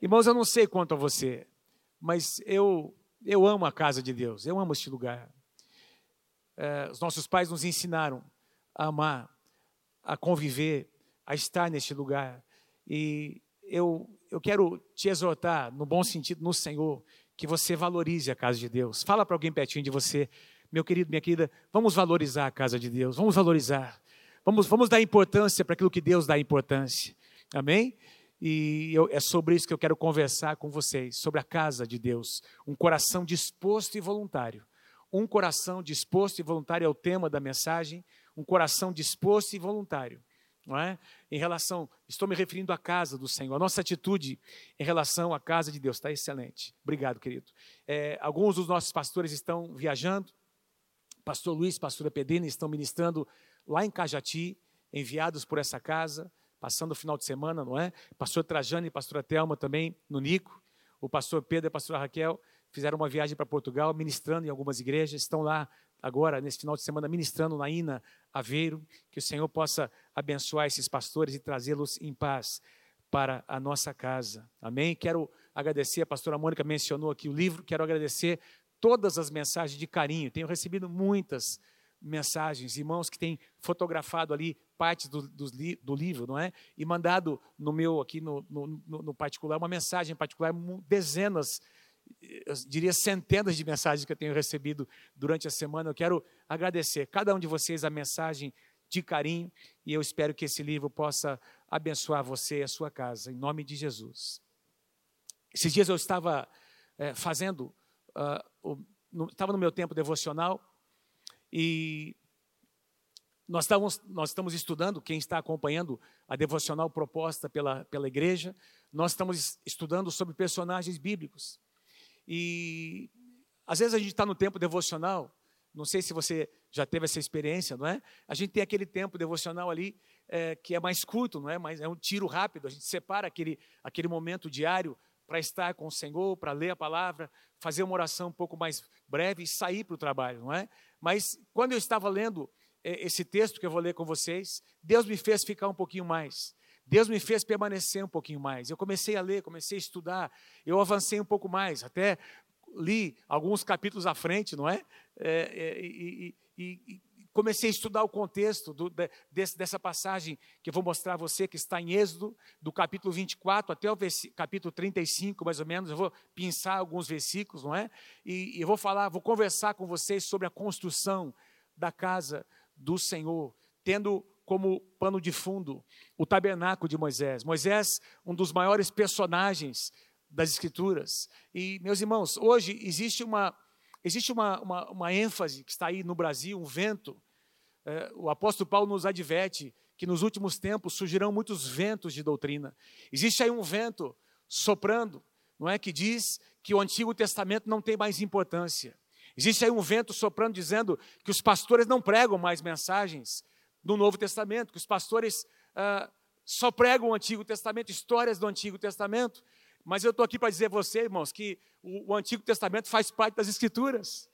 Irmãos, eu não sei quanto a você, mas eu, eu amo a casa de Deus, eu amo este lugar. É, os nossos pais nos ensinaram a amar, a conviver, a estar neste lugar. E eu, eu quero te exortar, no bom sentido, no Senhor, que você valorize a casa de Deus. Fala para alguém pertinho de você, meu querido, minha querida, vamos valorizar a casa de Deus, vamos valorizar. Vamos, vamos dar importância para aquilo que Deus dá importância. Amém? E eu, é sobre isso que eu quero conversar com vocês, sobre a casa de Deus. Um coração disposto e voluntário. Um coração disposto e voluntário é o tema da mensagem. Um coração disposto e voluntário. Não é? Em relação, estou me referindo à casa do Senhor. A nossa atitude em relação à casa de Deus está excelente. Obrigado, querido. É, alguns dos nossos pastores estão viajando. Pastor Luiz, pastora Pedrina estão ministrando lá em Cajati, enviados por essa casa passando o final de semana, não é? Pastor Trajano e pastora Telma também no Nico. O pastor Pedro e a pastora Raquel fizeram uma viagem para Portugal, ministrando em algumas igrejas, estão lá agora, nesse final de semana, ministrando na Ina Aveiro. Que o Senhor possa abençoar esses pastores e trazê-los em paz para a nossa casa. Amém? Quero agradecer, a pastora Mônica mencionou aqui o livro, quero agradecer todas as mensagens de carinho. Tenho recebido muitas mensagens, irmãos que têm fotografado ali partes do, do, do, livro, não é? E mandado no meu, aqui no, no, no particular, uma mensagem em particular, dezenas, eu diria centenas de mensagens que eu tenho recebido durante a semana. Eu quero agradecer cada um de vocês a mensagem de carinho e eu espero que esse livro possa abençoar você e a sua casa, em nome de Jesus. Esses dias eu estava é, fazendo, no, estava no meu tempo devocional e nós estamos, nós estamos estudando, quem está acompanhando a devocional proposta pela, pela igreja, nós estamos estudando sobre personagens bíblicos. E às vezes a gente está no tempo devocional, não sei se você já teve essa experiência, não é? A gente tem aquele tempo devocional ali é, que é mais curto, não é? Mas é um tiro rápido. A gente separa aquele, aquele momento diário para estar com o Senhor, para ler a palavra, fazer uma oração um pouco mais breve e sair para o trabalho, não é? Mas quando eu estava lendo é, esse texto que eu vou ler com vocês, Deus me fez ficar um pouquinho mais. Deus me fez permanecer um pouquinho mais. Eu comecei a ler, comecei a estudar, eu avancei um pouco mais, até li alguns capítulos à frente, não é? é, é e, e, e, comecei a estudar o contexto do, desse, dessa passagem que eu vou mostrar a você, que está em Êxodo, do capítulo 24 até o capítulo 35, mais ou menos. Eu vou pensar alguns versículos, não é? E, e eu vou falar, vou conversar com vocês sobre a construção da casa do Senhor, tendo como pano de fundo o tabernáculo de Moisés. Moisés, um dos maiores personagens das Escrituras. E, meus irmãos, hoje existe uma, existe uma, uma, uma ênfase que está aí no Brasil, um vento. É, o apóstolo Paulo nos adverte que nos últimos tempos surgirão muitos ventos de doutrina. Existe aí um vento soprando, não é? Que diz que o Antigo Testamento não tem mais importância. Existe aí um vento soprando dizendo que os pastores não pregam mais mensagens do Novo Testamento, que os pastores ah, só pregam o Antigo Testamento, histórias do Antigo Testamento. Mas eu estou aqui para dizer a você, irmãos, que o, o Antigo Testamento faz parte das Escrituras.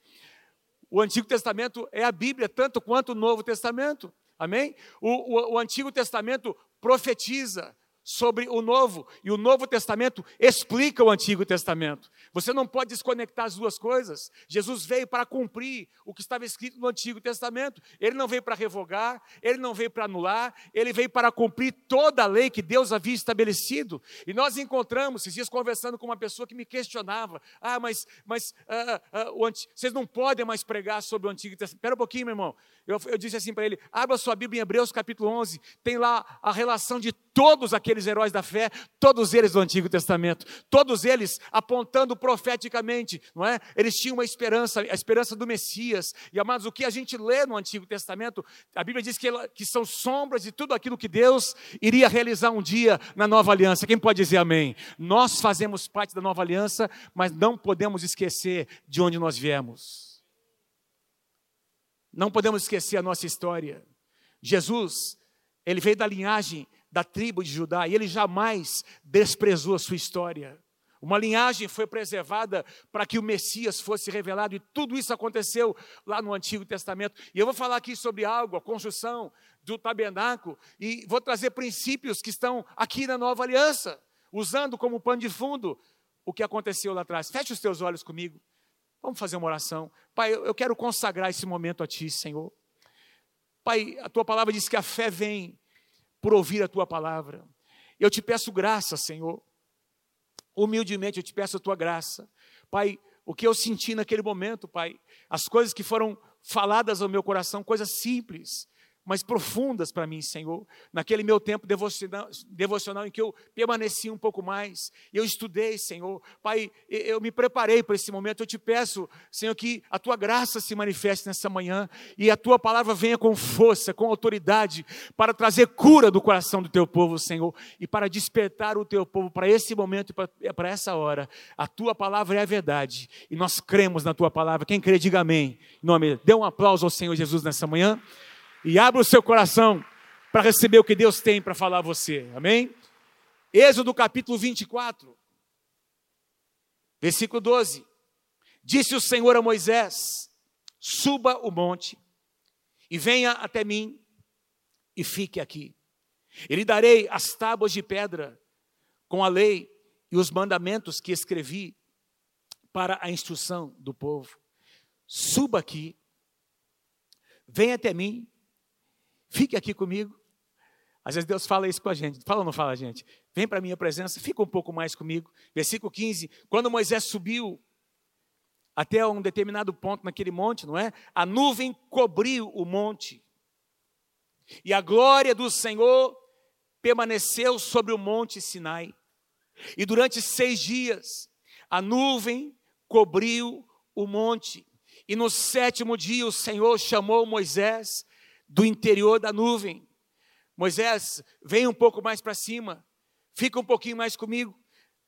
O Antigo Testamento é a Bíblia, tanto quanto o Novo Testamento. Amém? O, o, o Antigo Testamento profetiza, sobre o Novo, e o Novo Testamento explica o Antigo Testamento. Você não pode desconectar as duas coisas. Jesus veio para cumprir o que estava escrito no Antigo Testamento. Ele não veio para revogar, ele não veio para anular, ele veio para cumprir toda a lei que Deus havia estabelecido. E nós encontramos, esses dias, conversando com uma pessoa que me questionava: ah, mas, mas ah, ah, vocês não podem mais pregar sobre o Antigo Testamento. Espera um pouquinho, meu irmão. Eu, eu disse assim para ele: abra sua Bíblia em Hebreus capítulo 11, tem lá a relação de todos aqueles heróis da fé, todos eles do Antigo Testamento, todos eles apontando profeticamente, não é? Eles tinham uma esperança, a esperança do Messias. E amados, o que a gente lê no Antigo Testamento, a Bíblia diz que, que são sombras de tudo aquilo que Deus iria realizar um dia na nova aliança. Quem pode dizer amém? Nós fazemos parte da nova aliança, mas não podemos esquecer de onde nós viemos. Não podemos esquecer a nossa história. Jesus, ele veio da linhagem da tribo de Judá, e ele jamais desprezou a sua história. Uma linhagem foi preservada para que o Messias fosse revelado, e tudo isso aconteceu lá no Antigo Testamento. E eu vou falar aqui sobre algo, a construção do tabernáculo, e vou trazer princípios que estão aqui na nova aliança. usando como pano de fundo o que aconteceu lá atrás. Feche os teus olhos comigo. Vamos fazer uma oração. Pai, eu quero consagrar esse momento a Ti, Senhor. Pai, a Tua palavra diz que a fé vem por ouvir a Tua palavra. Eu te peço graça, Senhor. Humildemente eu te peço a Tua graça. Pai, o que eu senti naquele momento, Pai, as coisas que foram faladas ao meu coração, coisas simples, mas profundas para mim, Senhor. Naquele meu tempo devocional, devocional em que eu permaneci um pouco mais, eu estudei, Senhor. Pai, eu me preparei para esse momento. Eu te peço, Senhor, que a tua graça se manifeste nessa manhã e a tua palavra venha com força, com autoridade, para trazer cura do coração do teu povo, Senhor, e para despertar o teu povo para esse momento e para essa hora. A tua palavra é a verdade e nós cremos na tua palavra. Quem crê, diga amém. Em nome, dê um aplauso ao Senhor Jesus nessa manhã e abra o seu coração para receber o que Deus tem para falar a você. Amém? Êxodo capítulo 24, versículo 12. Disse o Senhor a Moisés: Suba o monte e venha até mim e fique aqui. E lhe darei as tábuas de pedra com a lei e os mandamentos que escrevi para a instrução do povo. Suba aqui, venha até mim Fique aqui comigo. Às vezes Deus fala isso com a gente. Fala ou não fala, gente? Vem para a minha presença, fica um pouco mais comigo. Versículo 15. Quando Moisés subiu até um determinado ponto naquele monte, não é? A nuvem cobriu o monte. E a glória do Senhor permaneceu sobre o monte Sinai. E durante seis dias, a nuvem cobriu o monte. E no sétimo dia, o Senhor chamou Moisés do interior da nuvem. Moisés, vem um pouco mais para cima, fica um pouquinho mais comigo.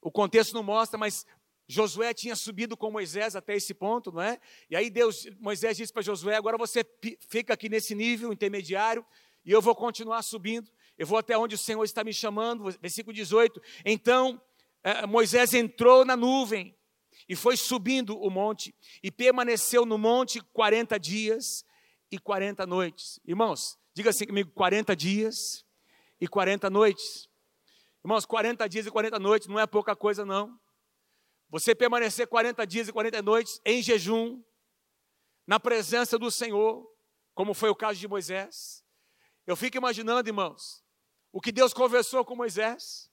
O contexto não mostra, mas Josué tinha subido com Moisés até esse ponto, não é? E aí Deus, Moisés disse para Josué: agora você fica aqui nesse nível intermediário e eu vou continuar subindo. Eu vou até onde o Senhor está me chamando. Versículo 18. Então eh, Moisés entrou na nuvem e foi subindo o monte e permaneceu no monte 40 dias e 40 noites. Irmãos, diga assim comigo: 40 dias e 40 noites. Irmãos, 40 dias e 40 noites não é pouca coisa, não. Você permanecer 40 dias e 40 noites em jejum, na presença do Senhor, como foi o caso de Moisés. Eu fico imaginando, irmãos, o que Deus conversou com Moisés,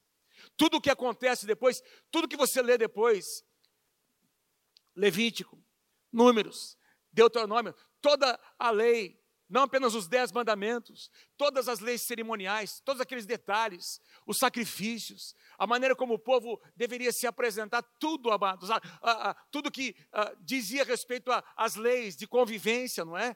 tudo o que acontece depois, tudo que você lê depois, Levítico, Números, Deuteronômio, toda a lei, não apenas os dez mandamentos, todas as leis cerimoniais, todos aqueles detalhes, os sacrifícios, a maneira como o povo deveria se apresentar, tudo, amados, a, a, a, tudo que dizia respeito às leis de convivência, não é?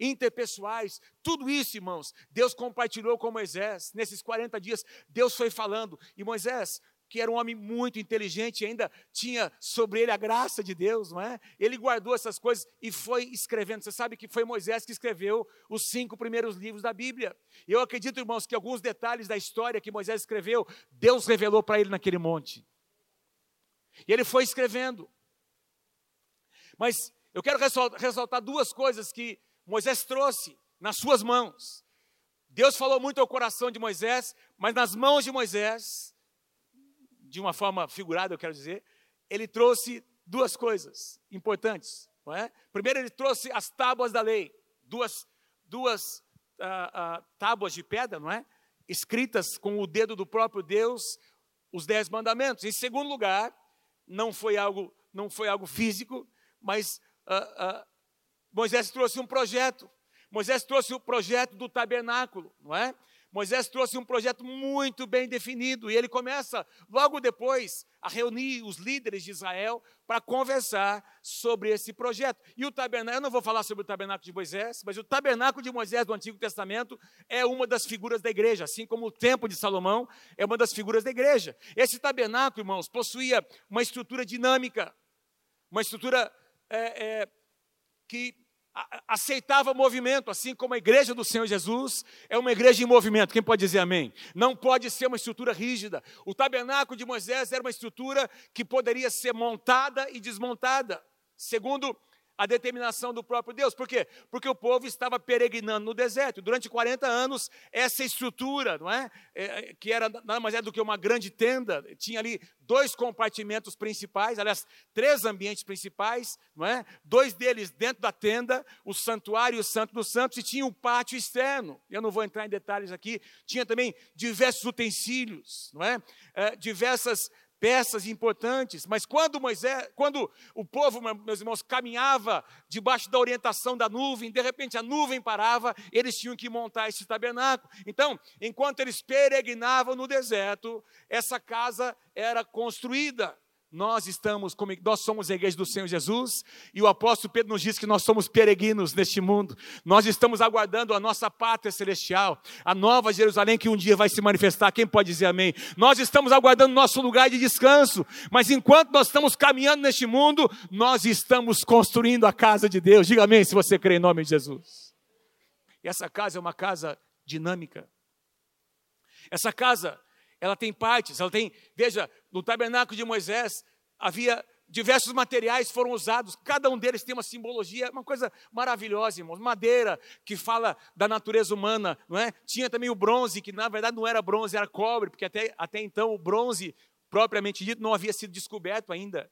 interpessoais, tudo isso, irmãos, Deus compartilhou com Moisés, nesses 40 dias, Deus foi falando, e Moisés, que era um homem muito inteligente, ainda tinha sobre ele a graça de Deus, não é? Ele guardou essas coisas e foi escrevendo. Você sabe que foi Moisés que escreveu os cinco primeiros livros da Bíblia. Eu acredito, irmãos, que alguns detalhes da história que Moisés escreveu, Deus revelou para ele naquele monte. E ele foi escrevendo. Mas eu quero ressaltar duas coisas que Moisés trouxe nas suas mãos. Deus falou muito ao coração de Moisés, mas nas mãos de Moisés, de uma forma figurada, eu quero dizer, ele trouxe duas coisas importantes. Não é? Primeiro, ele trouxe as tábuas da lei, duas, duas uh, uh, tábuas de pedra, não é? Escritas com o dedo do próprio Deus, os dez mandamentos. Em segundo lugar, não foi algo, não foi algo físico, mas uh, Moisés trouxe um projeto. Moisés trouxe o projeto do tabernáculo, não é? Moisés trouxe um projeto muito bem definido e ele começa logo depois a reunir os líderes de Israel para conversar sobre esse projeto. E o tabernáculo, eu não vou falar sobre o tabernáculo de Moisés, mas o tabernáculo de Moisés do Antigo Testamento é uma das figuras da igreja, assim como o templo de Salomão é uma das figuras da igreja. Esse tabernáculo, irmãos, possuía uma estrutura dinâmica, uma estrutura é, é, que aceitava movimento, assim como a igreja do Senhor Jesus é uma igreja em movimento. Quem pode dizer amém? Não pode ser uma estrutura rígida. O tabernáculo de Moisés era uma estrutura que poderia ser montada e desmontada, segundo a determinação do próprio Deus. Por quê? Porque o povo estava peregrinando no deserto. Durante 40 anos, essa estrutura, não é? é que era nada mais é do que uma grande tenda, tinha ali dois compartimentos principais, aliás, três ambientes principais, não é? Dois deles dentro da tenda, o santuário e o santo dos santos, e tinha um pátio externo. Eu não vou entrar em detalhes aqui. Tinha também diversos utensílios, não é? é diversas peças importantes, mas quando Moisés, quando o povo, meus irmãos, caminhava debaixo da orientação da nuvem, de repente a nuvem parava, eles tinham que montar esse tabernáculo. Então, enquanto eles peregrinavam no deserto, essa casa era construída. Nós estamos, como nós somos a igreja do Senhor Jesus, e o apóstolo Pedro nos diz que nós somos peregrinos neste mundo. Nós estamos aguardando a nossa pátria celestial, a nova Jerusalém que um dia vai se manifestar. Quem pode dizer amém? Nós estamos aguardando nosso lugar de descanso, mas enquanto nós estamos caminhando neste mundo, nós estamos construindo a casa de Deus. Diga amém se você crê em nome de Jesus. E essa casa é uma casa dinâmica. Essa casa ela tem partes, ela tem, veja, no tabernáculo de Moisés havia diversos materiais foram usados, cada um deles tem uma simbologia, uma coisa maravilhosa, irmãos. Madeira, que fala da natureza humana, não é? Tinha também o bronze, que na verdade não era bronze, era cobre, porque até, até então o bronze, propriamente dito, não havia sido descoberto ainda.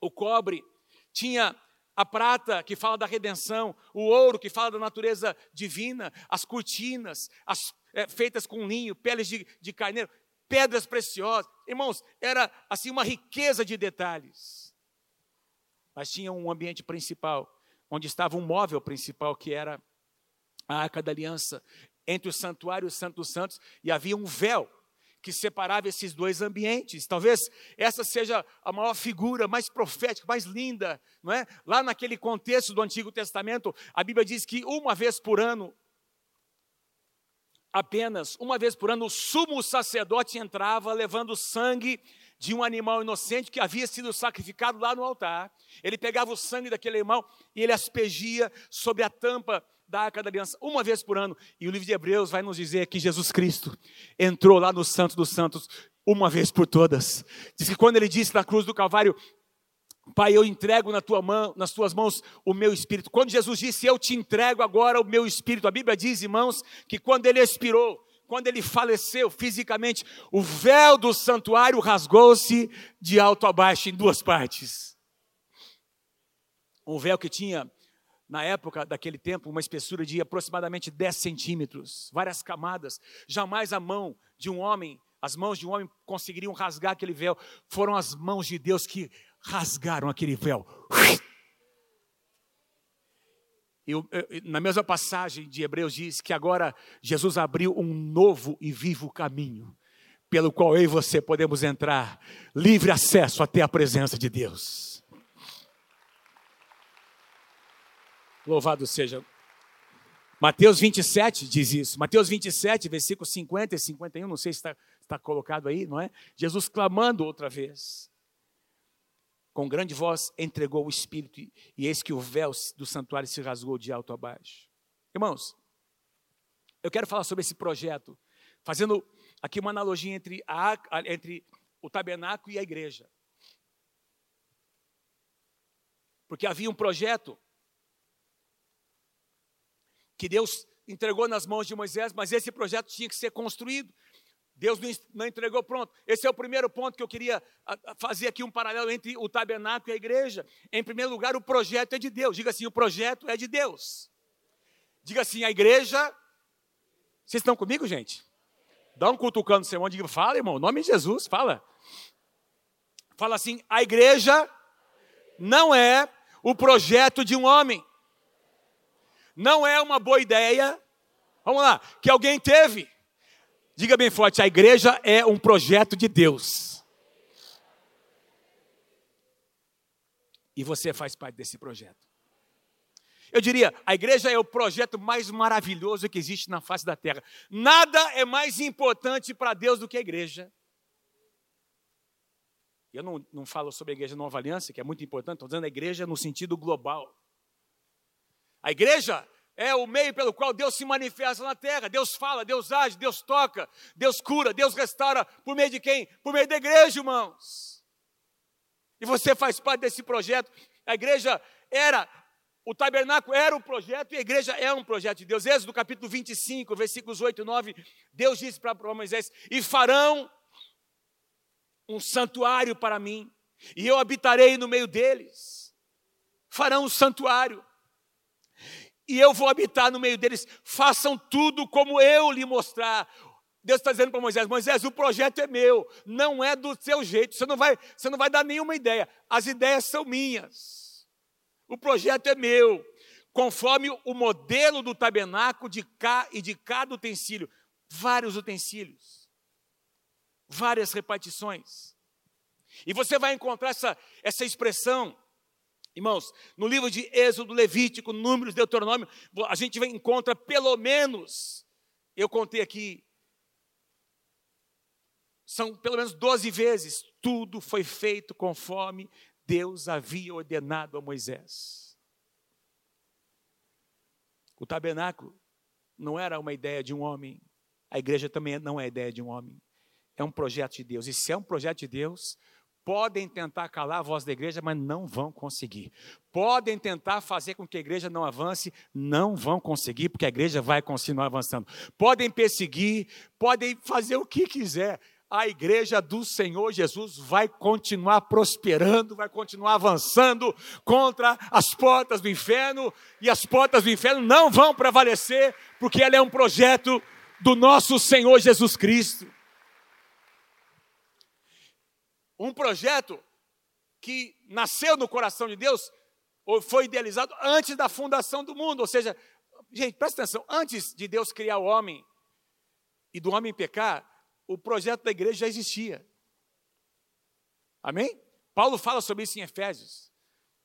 O cobre tinha a prata, que fala da redenção, o ouro, que fala da natureza divina, as cortinas, as é, feitas com linho, peles de, de carneiro, pedras preciosas. Irmãos, era assim uma riqueza de detalhes. Mas tinha um ambiente principal, onde estava um móvel principal, que era a arca da aliança, entre o santuário e o santo dos santos, e havia um véu que separava esses dois ambientes. Talvez essa seja a maior figura, mais profética, mais linda, não é? Lá naquele contexto do Antigo Testamento, a Bíblia diz que uma vez por ano apenas uma vez por ano, o sumo sacerdote entrava levando sangue de um animal inocente que havia sido sacrificado lá no altar. Ele pegava o sangue daquele animal e ele aspergia sobre a tampa da arca da aliança uma vez por ano. E o livro de Hebreus vai nos dizer que Jesus Cristo entrou lá no Santo dos Santos uma vez por todas. Diz que quando ele disse na cruz do Calvário: Pai, eu entrego na tua mão, nas tuas mãos o meu espírito. Quando Jesus disse, eu te entrego agora o meu espírito, a Bíblia diz, irmãos, que quando ele expirou, quando ele faleceu fisicamente, o véu do santuário rasgou-se de alto a baixo em duas partes. Um véu que tinha, na época daquele tempo, uma espessura de aproximadamente 10 centímetros, várias camadas. Jamais a mão de um homem, as mãos de um homem conseguiriam rasgar aquele véu. Foram as mãos de Deus que rasgaram aquele véu. Eu, eu, na mesma passagem de Hebreus diz que agora Jesus abriu um novo e vivo caminho, pelo qual eu e você podemos entrar, livre acesso até a presença de Deus. Louvado seja. Mateus 27 diz isso. Mateus 27, versículos 50 e 51, não sei se está, está colocado aí, não é? Jesus clamando outra vez com grande voz entregou o Espírito, e eis que o véu do santuário se rasgou de alto a baixo. Irmãos, eu quero falar sobre esse projeto, fazendo aqui uma analogia entre, a, entre o tabernáculo e a igreja. Porque havia um projeto que Deus entregou nas mãos de Moisés, mas esse projeto tinha que ser construído. Deus não entregou pronto. Esse é o primeiro ponto que eu queria fazer aqui um paralelo entre o tabernáculo e a igreja. Em primeiro lugar, o projeto é de Deus. Diga assim: o projeto é de Deus. Diga assim: a igreja. Vocês estão comigo, gente? Dá um cutucando no sermão, diga, fala, irmão, em nome de Jesus, fala. Fala assim: a igreja não é o projeto de um homem. Não é uma boa ideia. Vamos lá, que alguém teve Diga bem forte: a igreja é um projeto de Deus. E você faz parte desse projeto. Eu diria, a igreja é o projeto mais maravilhoso que existe na face da terra. Nada é mais importante para Deus do que a igreja. Eu não, não falo sobre a igreja Nova Aliança, que é muito importante, estou dizendo a igreja no sentido global. A igreja é o meio pelo qual Deus se manifesta na terra. Deus fala, Deus age, Deus toca, Deus cura, Deus restaura. Por meio de quem? Por meio da igreja, irmãos. E você faz parte desse projeto. A igreja era o tabernáculo era o projeto e a igreja é um projeto de Deus. Êxodo capítulo 25, versículos 8 e 9, Deus disse para Moisés: E farão um santuário para mim, e eu habitarei no meio deles. Farão um santuário, e eu vou habitar no meio deles. Façam tudo como eu lhe mostrar. Deus está dizendo para Moisés: Moisés, o projeto é meu, não é do seu jeito. Você não vai, você não vai dar nenhuma ideia. As ideias são minhas. O projeto é meu, conforme o modelo do tabernáculo de cá e de cada utensílio. Vários utensílios, várias repartições. E você vai encontrar essa, essa expressão, irmãos, no livro de Êxodo, Levítico, Números, Deuteronômio, a gente encontra pelo menos, eu contei aqui, são pelo menos 12 vezes, tudo foi feito conforme Deus havia ordenado a Moisés. O tabernáculo não era uma ideia de um homem, a igreja também não é ideia de um homem, é um projeto de Deus. E se é um projeto de Deus, podem tentar calar a voz da igreja, mas não vão conseguir. Podem tentar fazer com que a igreja não avance, não vão conseguir, porque a igreja vai continuar avançando. Podem perseguir, podem fazer o que quiser, a igreja do Senhor Jesus vai continuar prosperando, vai continuar avançando contra as portas do inferno, e as portas do inferno não vão prevalecer, porque ela é um projeto do nosso Senhor Jesus Cristo. Um projeto que nasceu no coração de Deus, ou foi idealizado antes da fundação do mundo, ou seja, gente, presta atenção, antes de Deus criar o homem e do homem pecar, o projeto da igreja já existia. Amém? Paulo fala sobre isso em Efésios,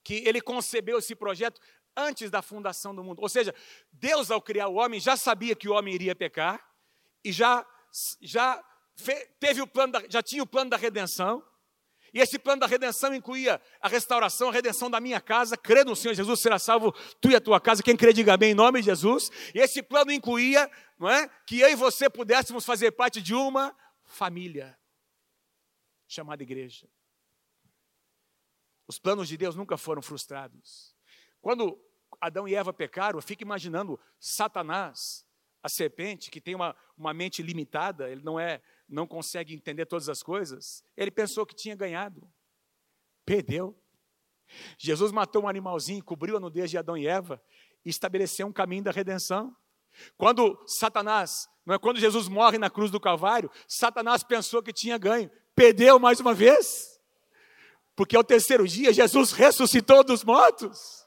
que ele concebeu esse projeto antes da fundação do mundo. Ou seja, Deus ao criar o homem já sabia que o homem iria pecar e já já teve o plano da, já tinha o plano da redenção. E esse plano da redenção incluía a restauração, a redenção da minha casa. Crê no Senhor Jesus, será salvo tu e a tua casa. Quem crê, diga bem em nome de Jesus. E esse plano incluía não é, que eu e você pudéssemos fazer parte de uma família chamada igreja. Os planos de Deus nunca foram frustrados. Quando Adão e Eva pecaram, eu fico imaginando Satanás, a serpente, que tem uma, uma mente limitada, ele não é não consegue entender todas as coisas, ele pensou que tinha ganhado. Perdeu. Jesus matou um animalzinho, cobriu a nudez de Adão e Eva e estabeleceu um caminho da redenção. Quando Satanás, não é quando Jesus morre na cruz do Calvário, Satanás pensou que tinha ganho, perdeu mais uma vez. Porque ao terceiro dia Jesus ressuscitou dos mortos.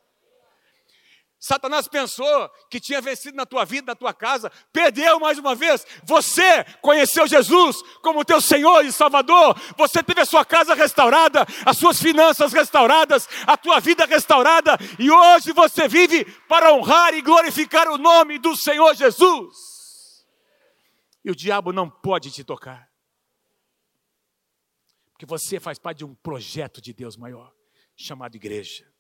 Satanás pensou que tinha vencido na tua vida, na tua casa, perdeu mais uma vez. Você conheceu Jesus como teu Senhor e Salvador. Você teve a sua casa restaurada, as suas finanças restauradas, a tua vida restaurada, e hoje você vive para honrar e glorificar o nome do Senhor Jesus. E o diabo não pode te tocar, porque você faz parte de um projeto de Deus maior, chamado igreja.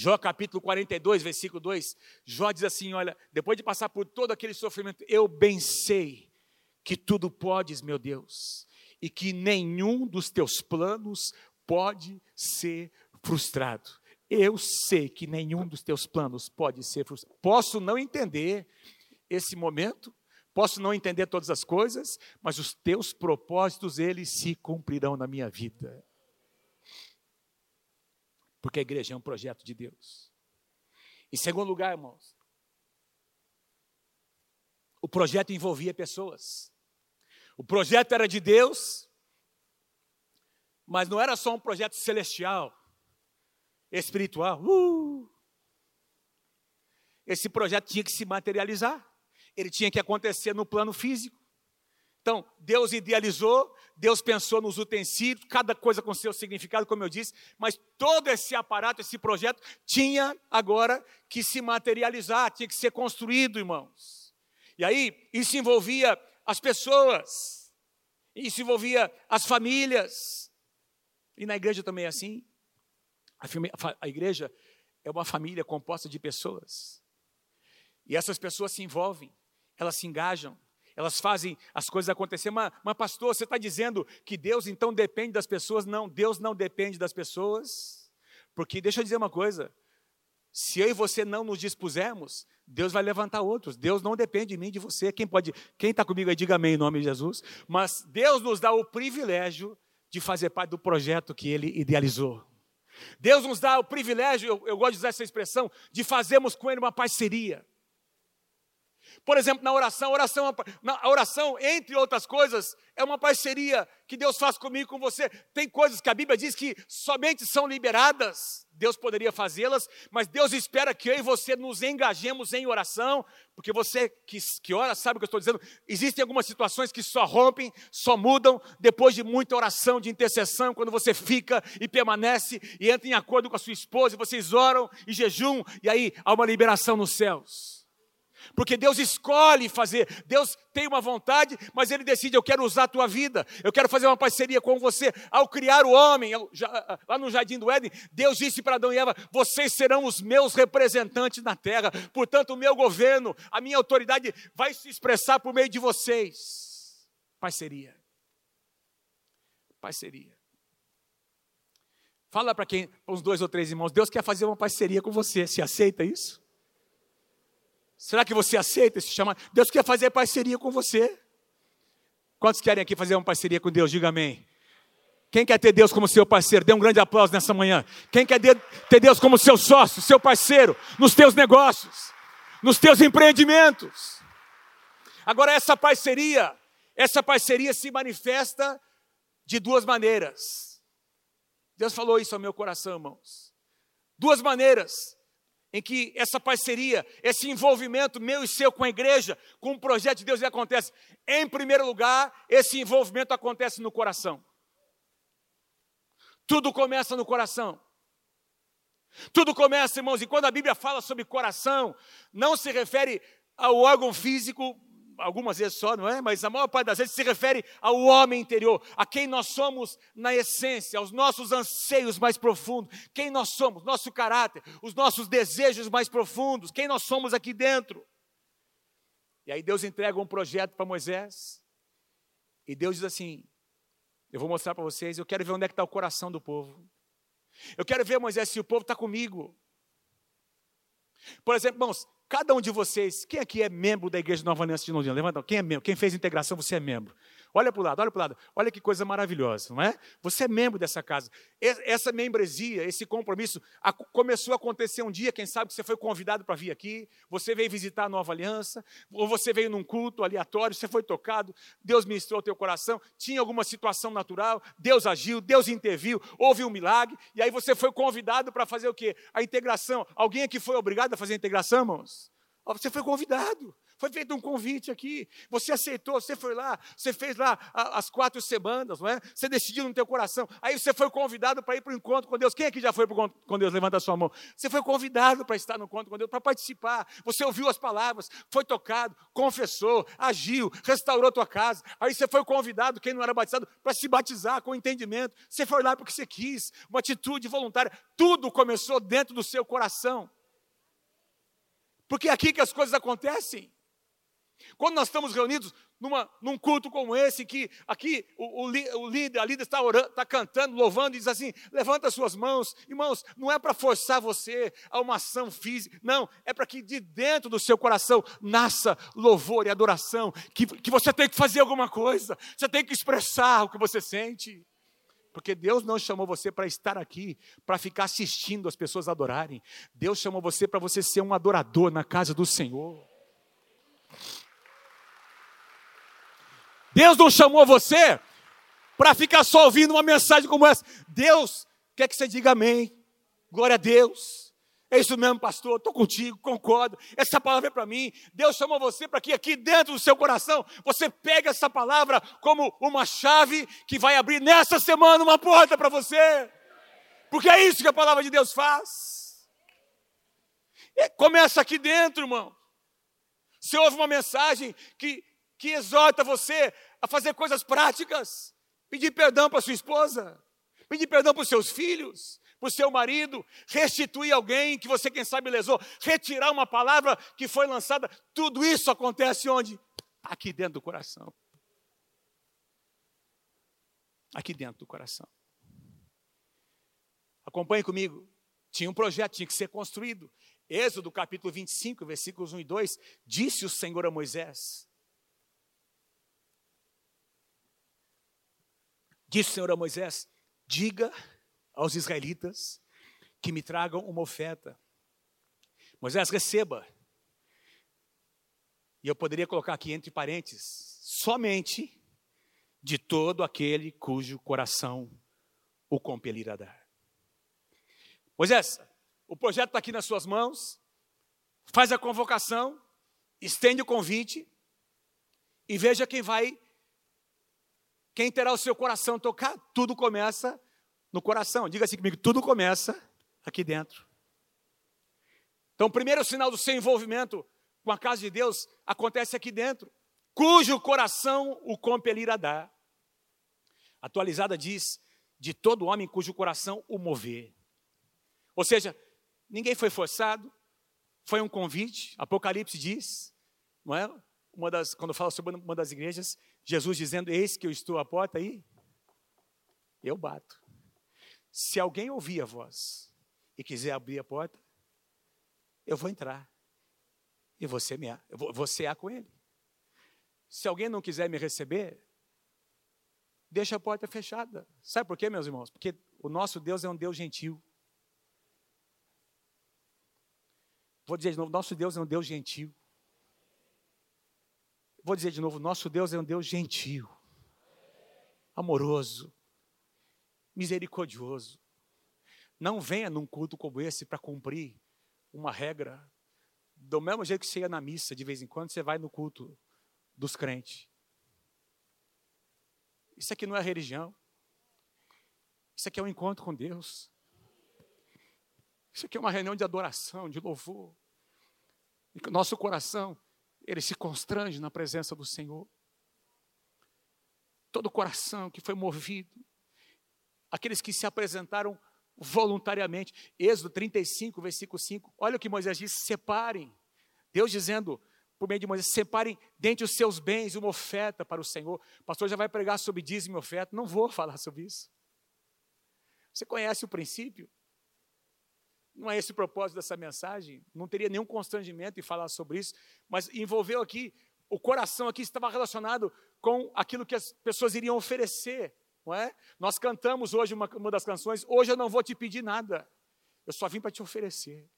Jó capítulo 42, versículo 2, Jó diz assim: Olha, depois de passar por todo aquele sofrimento, eu bem sei que tudo podes, meu Deus, e que nenhum dos teus planos pode ser frustrado. Eu sei que nenhum dos teus planos pode ser frustrado. Posso não entender esse momento, posso não entender todas as coisas, mas os teus propósitos, eles se cumprirão na minha vida. Porque a igreja é um projeto de Deus. Em segundo lugar, irmãos, o projeto envolvia pessoas. O projeto era de Deus, mas não era só um projeto celestial, espiritual. Uh! Esse projeto tinha que se materializar, ele tinha que acontecer no plano físico. Então, Deus idealizou, Deus pensou nos utensílios, cada coisa com seu significado, como eu disse, mas todo esse aparato, esse projeto, tinha agora que se materializar, tinha que ser construído, irmãos. E aí, isso envolvia as pessoas, isso envolvia as famílias, e na igreja também é assim. A igreja é uma família composta de pessoas, e essas pessoas se envolvem, elas se engajam, elas fazem as coisas acontecer. Mas, mas pastor, você está dizendo que Deus então depende das pessoas? Não, Deus não depende das pessoas, Porque deixa eu dizer uma coisa: se eu e você não nos dispusermos, Deus vai levantar outros. Deus não depende de mim, de você. Quem pode, quem está comigo aí, diga amém em nome de Jesus. Mas Deus nos dá o privilégio de fazer parte do projeto que Ele idealizou. Deus nos dá o privilégio, eu, eu gosto de usar essa expressão, de fazermos com Ele uma parceria. Por exemplo, na oração, a oração, a oração, entre outras coisas, é uma parceria que Deus faz comigo com você. Tem coisas que a Bíblia diz que somente são liberadas, Deus poderia fazê-las, mas Deus espera que eu e você nos engajemos em oração, porque você que, que ora sabe o que eu estou dizendo. Existem algumas situações que só rompem, só mudam depois de muita oração, de intercessão, quando você fica e permanece e entra em acordo com a sua esposa, e vocês oram e jejum, e aí há uma liberação nos céus. Porque Deus escolhe fazer, Deus tem uma vontade, mas Ele decide: eu quero usar a tua vida, eu quero fazer uma parceria com você. Ao criar o homem, lá no jardim do Éden, Deus disse para Adão e Eva: vocês serão os meus representantes na terra, portanto, o meu governo, a minha autoridade vai se expressar por meio de vocês. Parceria. Parceria. Fala para quem, uns dois ou três irmãos, Deus quer fazer uma parceria com você, se aceita isso? Será que você aceita esse chamado? Deus quer fazer parceria com você. Quantos querem aqui fazer uma parceria com Deus? Diga amém. Quem quer ter Deus como seu parceiro? Dê um grande aplauso nessa manhã. Quem quer ter Deus como seu sócio, seu parceiro, nos teus negócios, nos teus empreendimentos? Agora, essa parceria, essa parceria se manifesta de duas maneiras. Deus falou isso ao meu coração, irmãos. Duas maneiras em que essa parceria, esse envolvimento meu e seu com a igreja, com o projeto de Deus, acontece. Em primeiro lugar, esse envolvimento acontece no coração. Tudo começa no coração. Tudo começa, irmãos, e quando a Bíblia fala sobre coração, não se refere ao órgão físico algumas vezes só, não é? Mas a maior parte das vezes se refere ao homem interior, a quem nós somos na essência, aos nossos anseios mais profundos, quem nós somos, nosso caráter, os nossos desejos mais profundos, quem nós somos aqui dentro. E aí Deus entrega um projeto para Moisés, e Deus diz assim: Eu vou mostrar para vocês, eu quero ver onde é que está o coração do povo. Eu quero ver, Moisés, se o povo está comigo. Por exemplo, irmãos, Cada um de vocês, quem aqui é membro da Igreja Nova Aliança de Londrina? Levanta, quem é membro? Quem fez integração, você é membro. Olha para o lado, olha para o lado. Olha que coisa maravilhosa, não é? Você é membro dessa casa. Essa membresia, esse compromisso, começou a acontecer um dia, quem sabe que você foi convidado para vir aqui, você veio visitar a Nova Aliança, ou você veio num culto aleatório, você foi tocado, Deus ministrou o teu coração, tinha alguma situação natural, Deus agiu, Deus interviu, houve um milagre, e aí você foi convidado para fazer o quê? A integração. Alguém aqui foi obrigado a fazer a integração, irmãos? Você foi convidado. Foi feito um convite aqui. Você aceitou, você foi lá, você fez lá as quatro semanas, não é? Você decidiu no teu coração. Aí você foi convidado para ir para o encontro com Deus. Quem aqui já foi para o encontro com Deus? Levanta a sua mão. Você foi convidado para estar no encontro com Deus, para participar. Você ouviu as palavras, foi tocado, confessou, agiu, restaurou a tua casa. Aí você foi convidado, quem não era batizado, para se batizar com entendimento. Você foi lá porque você quis, uma atitude voluntária. Tudo começou dentro do seu coração. Porque é aqui que as coisas acontecem. Quando nós estamos reunidos numa, num culto como esse, que aqui o, o, o líder, a líder está, orando, está cantando, louvando, e diz assim: levanta suas mãos. Irmãos, não é para forçar você a uma ação física, não, é para que de dentro do seu coração nasça louvor e adoração, que, que você tem que fazer alguma coisa, você tem que expressar o que você sente. Porque Deus não chamou você para estar aqui, para ficar assistindo as pessoas adorarem. Deus chamou você para você ser um adorador na casa do Senhor. Deus não chamou você para ficar só ouvindo uma mensagem como essa. Deus quer que você diga amém. Glória a Deus. É isso mesmo, pastor. Estou contigo, concordo. Essa palavra é para mim. Deus chamou você para que aqui dentro do seu coração você pegue essa palavra como uma chave que vai abrir nessa semana uma porta para você. Porque é isso que a palavra de Deus faz. E começa aqui dentro, irmão. Você ouve uma mensagem que que exorta você a fazer coisas práticas, pedir perdão para sua esposa, pedir perdão para os seus filhos, para o seu marido, restituir alguém que você, quem sabe, lesou, retirar uma palavra que foi lançada, tudo isso acontece onde? Aqui dentro do coração. Aqui dentro do coração. Acompanhe comigo. Tinha um projeto, tinha que ser construído. Êxodo capítulo 25, versículos 1 e 2, disse o Senhor a Moisés: Disse o Senhor a Moisés: Diga aos israelitas que me tragam uma oferta. Moisés, receba. E eu poderia colocar aqui entre parênteses: somente de todo aquele cujo coração o compelir a dar. Moisés, o projeto está aqui nas suas mãos, faz a convocação, estende o convite e veja quem vai, quem terá o seu coração tocar. Tudo começa no coração. Diga assim comigo: tudo começa aqui dentro. Então, o primeiro sinal do seu envolvimento com a casa de Deus acontece aqui dentro, cujo coração o compelir a dar. Atualizada diz: de todo homem cujo coração o mover. Ou seja, Ninguém foi forçado, foi um convite. Apocalipse diz, não é? Uma das, quando fala sobre uma das igrejas, Jesus dizendo: Eis que eu estou à porta aí, eu bato. Se alguém ouvir a voz e quiser abrir a porta, eu vou entrar e você me você há com ele. Se alguém não quiser me receber, deixa a porta fechada. Sabe por quê, meus irmãos? Porque o nosso Deus é um Deus gentil. Vou dizer de novo: nosso Deus é um Deus gentil. Vou dizer de novo: nosso Deus é um Deus gentil, amoroso, misericordioso. Não venha num culto como esse para cumprir uma regra. Do mesmo jeito que você ia na missa de vez em quando, você vai no culto dos crentes. Isso aqui não é religião. Isso aqui é um encontro com Deus. Isso aqui é uma reunião de adoração, de louvor. E nosso coração, ele se constrange na presença do Senhor. Todo coração que foi movido, aqueles que se apresentaram voluntariamente. Êxodo 35, versículo 5. Olha o que Moisés disse: separem. Deus dizendo, por meio de Moisés, separem dentre os seus bens uma oferta para o Senhor. O pastor já vai pregar sobre dízimo e oferta. Não vou falar sobre isso. Você conhece o princípio? Não é esse o propósito dessa mensagem, não teria nenhum constrangimento em falar sobre isso, mas envolveu aqui, o coração aqui estava relacionado com aquilo que as pessoas iriam oferecer, não é? Nós cantamos hoje uma, uma das canções, hoje eu não vou te pedir nada, eu só vim para te oferecer,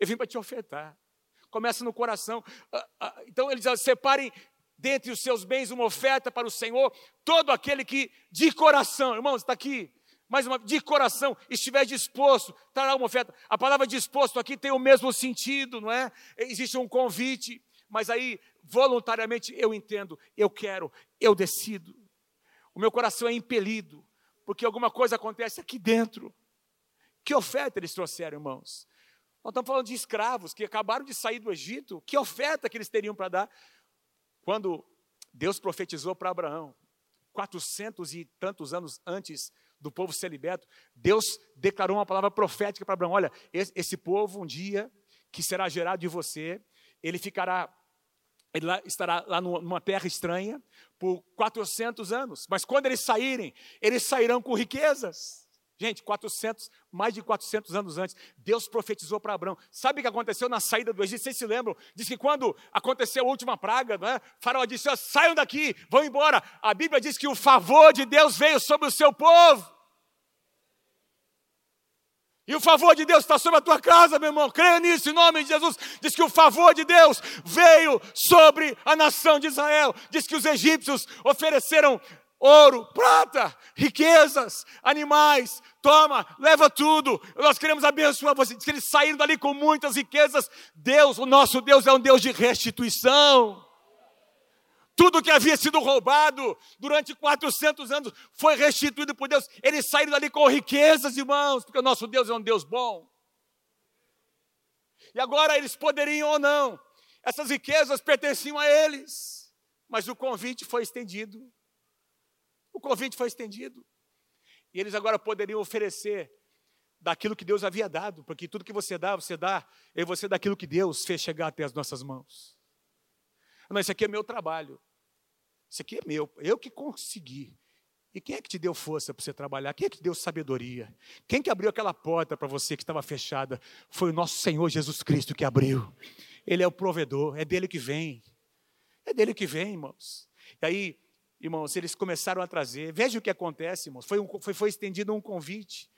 eu vim para te ofertar, começa no coração, ah, ah, então ele diz, separem dentre os seus bens uma oferta para o Senhor, todo aquele que de coração, irmãos, está aqui, mais uma de coração, estiver disposto, trará uma oferta. A palavra disposto aqui tem o mesmo sentido, não é? Existe um convite, mas aí voluntariamente eu entendo, eu quero, eu decido. O meu coração é impelido, porque alguma coisa acontece aqui dentro. Que oferta eles trouxeram, irmãos? Nós estamos falando de escravos que acabaram de sair do Egito. Que oferta que eles teriam para dar? Quando Deus profetizou para Abraão, quatrocentos e tantos anos antes do povo ser liberto, Deus declarou uma palavra profética para Abraão: olha, esse, esse, povo um dia que será gerado de você, ele ficará, ele lá, estará lá numa terra estranha por 400 anos, mas quando eles saírem, eles sairão com riquezas. Gente, 400, mais de 400 anos antes, Deus profetizou para Abraão. Sabe o que aconteceu na saída do Egito? Vocês se lembram? Diz que quando aconteceu a última praga, não é? Faraó disse: saiam daqui, vão embora. A Bíblia diz que o favor de Deus veio sobre o seu povo. E o favor de Deus está sobre a tua casa, meu irmão. Creia nisso, em nome de Jesus. Diz que o favor de Deus veio sobre a nação de Israel. Diz que os egípcios ofereceram ouro, prata, riquezas, animais. Toma, leva tudo. Nós queremos abençoar você. Diz que eles saíram dali com muitas riquezas. Deus, o nosso Deus, é um Deus de restituição. Tudo que havia sido roubado durante 400 anos foi restituído por Deus. Eles saíram dali com riquezas, irmãos, porque o nosso Deus é um Deus bom. E agora eles poderiam ou não, essas riquezas pertenciam a eles, mas o convite foi estendido. O convite foi estendido. E eles agora poderiam oferecer daquilo que Deus havia dado, porque tudo que você dá, você dá, é você daquilo que Deus fez chegar até as nossas mãos. Não, isso aqui é meu trabalho. Isso aqui é meu. Eu que consegui. E quem é que te deu força para você trabalhar? Quem é que te deu sabedoria? Quem que abriu aquela porta para você que estava fechada? Foi o nosso Senhor Jesus Cristo que abriu. Ele é o provedor, é dele que vem. É dele que vem, irmãos. E aí, irmãos, eles começaram a trazer. Veja o que acontece, irmãos. Foi, um, foi, foi estendido um convite.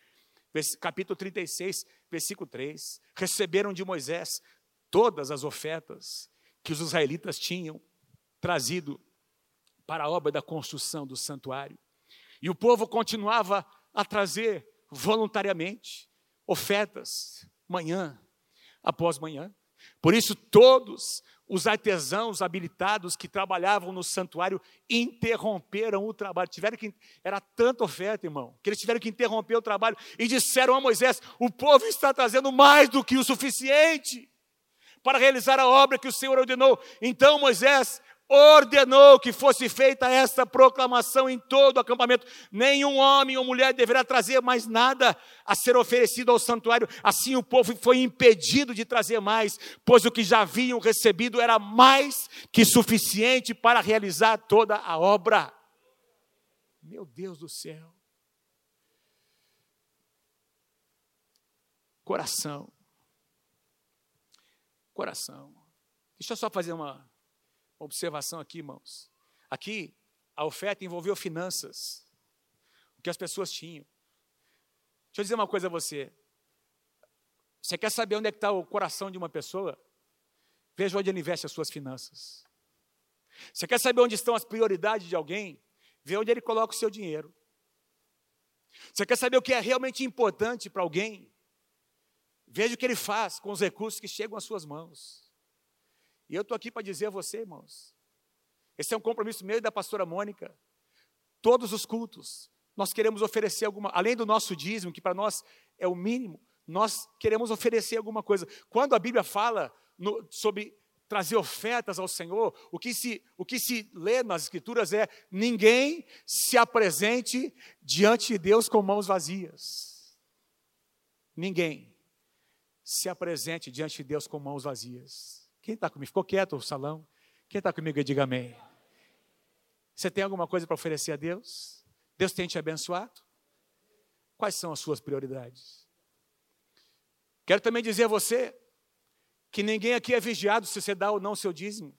Capítulo 36, versículo 3. Receberam de Moisés todas as ofertas que os israelitas tinham trazido para a obra da construção do santuário. E o povo continuava a trazer voluntariamente ofertas, manhã após manhã. Por isso, todos os artesãos habilitados que trabalhavam no santuário interromperam o trabalho. Tiveram que era tanta oferta, irmão, que eles tiveram que interromper o trabalho e disseram a Moisés: "O povo está trazendo mais do que o suficiente para realizar a obra que o Senhor ordenou". Então Moisés ordenou que fosse feita esta proclamação em todo o acampamento: nenhum homem ou mulher deverá trazer mais nada a ser oferecido ao santuário. Assim o povo foi impedido de trazer mais, pois o que já haviam recebido era mais que suficiente para realizar toda a obra. Meu Deus do céu. Coração. Coração. Deixa eu só fazer uma observação aqui, irmãos. Aqui, a oferta envolveu finanças, o que as pessoas tinham. Deixa eu dizer uma coisa a você. Você quer saber onde é que está o coração de uma pessoa? Veja onde ele investe as suas finanças. Você quer saber onde estão as prioridades de alguém? Veja onde ele coloca o seu dinheiro. Você quer saber o que é realmente importante para alguém? Veja o que ele faz com os recursos que chegam às suas mãos. E eu estou aqui para dizer a você, irmãos, esse é um compromisso meu e da pastora Mônica. Todos os cultos, nós queremos oferecer alguma, além do nosso dízimo, que para nós é o mínimo, nós queremos oferecer alguma coisa. Quando a Bíblia fala no, sobre trazer ofertas ao Senhor, o que, se, o que se lê nas Escrituras é: ninguém se apresente diante de Deus com mãos vazias. Ninguém se apresente diante de Deus com mãos vazias. Quem está comigo? Ficou quieto o salão? Quem está comigo, diga amém. Você tem alguma coisa para oferecer a Deus? Deus tem te abençoado? Quais são as suas prioridades? Quero também dizer a você que ninguém aqui é vigiado se você dá ou não seu dízimo.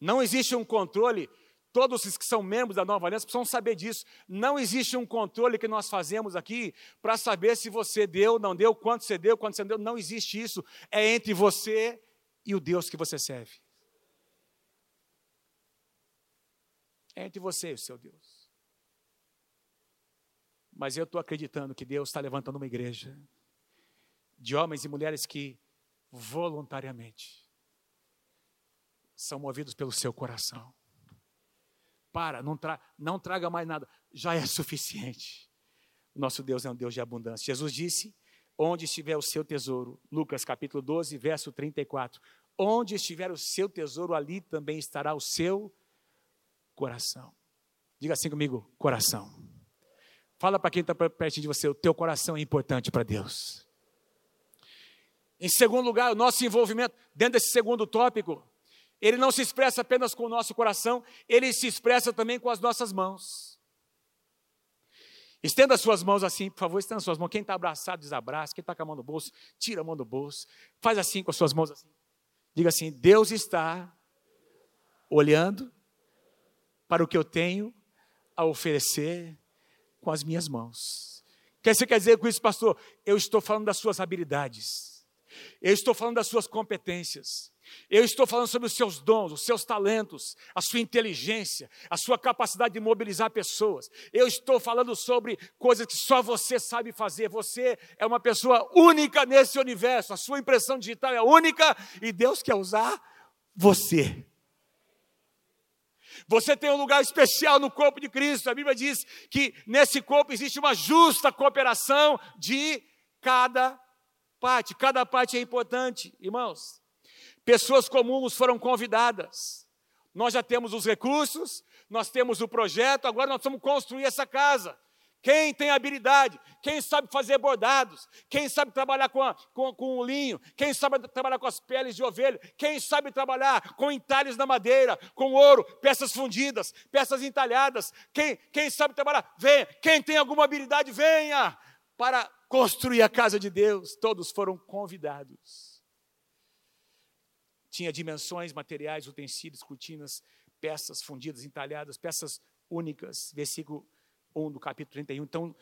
Não existe um controle. Todos os que são membros da nova aliança precisam saber disso. Não existe um controle que nós fazemos aqui para saber se você deu, não deu, quanto você deu, quanto você não deu. Não existe isso. É entre você e o Deus que você serve. É entre você e o seu Deus. Mas eu estou acreditando que Deus está levantando uma igreja de homens e mulheres que voluntariamente são movidos pelo seu coração. Para, não, tra não traga mais nada, já é suficiente. Nosso Deus é um Deus de abundância. Jesus disse Onde estiver o seu tesouro, Lucas capítulo 12, verso 34. Onde estiver o seu tesouro, ali também estará o seu coração. Diga assim comigo: coração. Fala para quem está perto de você: o teu coração é importante para Deus. Em segundo lugar, o nosso envolvimento, dentro desse segundo tópico, ele não se expressa apenas com o nosso coração, ele se expressa também com as nossas mãos. Estenda as suas mãos assim, por favor, estenda as suas mãos. Quem está abraçado, desabraça. Quem está com a mão no bolso, tira a mão do bolso. Faz assim com as suas mãos assim. Diga assim: Deus está olhando para o que eu tenho a oferecer com as minhas mãos. O que você quer dizer com isso, pastor? Eu estou falando das suas habilidades. Eu estou falando das suas competências. Eu estou falando sobre os seus dons, os seus talentos, a sua inteligência, a sua capacidade de mobilizar pessoas. Eu estou falando sobre coisas que só você sabe fazer. Você é uma pessoa única nesse universo. A sua impressão digital é única e Deus quer usar você. Você tem um lugar especial no corpo de Cristo. A Bíblia diz que nesse corpo existe uma justa cooperação de cada parte. Cada parte é importante, irmãos. Pessoas comuns foram convidadas. Nós já temos os recursos, nós temos o projeto, agora nós vamos construir essa casa. Quem tem habilidade, quem sabe fazer bordados, quem sabe trabalhar com, a, com, com o linho, quem sabe trabalhar com as peles de ovelha, quem sabe trabalhar com entalhes na madeira, com ouro, peças fundidas, peças entalhadas, quem, quem sabe trabalhar, venha, quem tem alguma habilidade, venha para construir a casa de Deus. Todos foram convidados. Tinha dimensões, materiais, utensílios, cortinas, peças fundidas, entalhadas, peças únicas. Versículo 1 do capítulo 31. Então,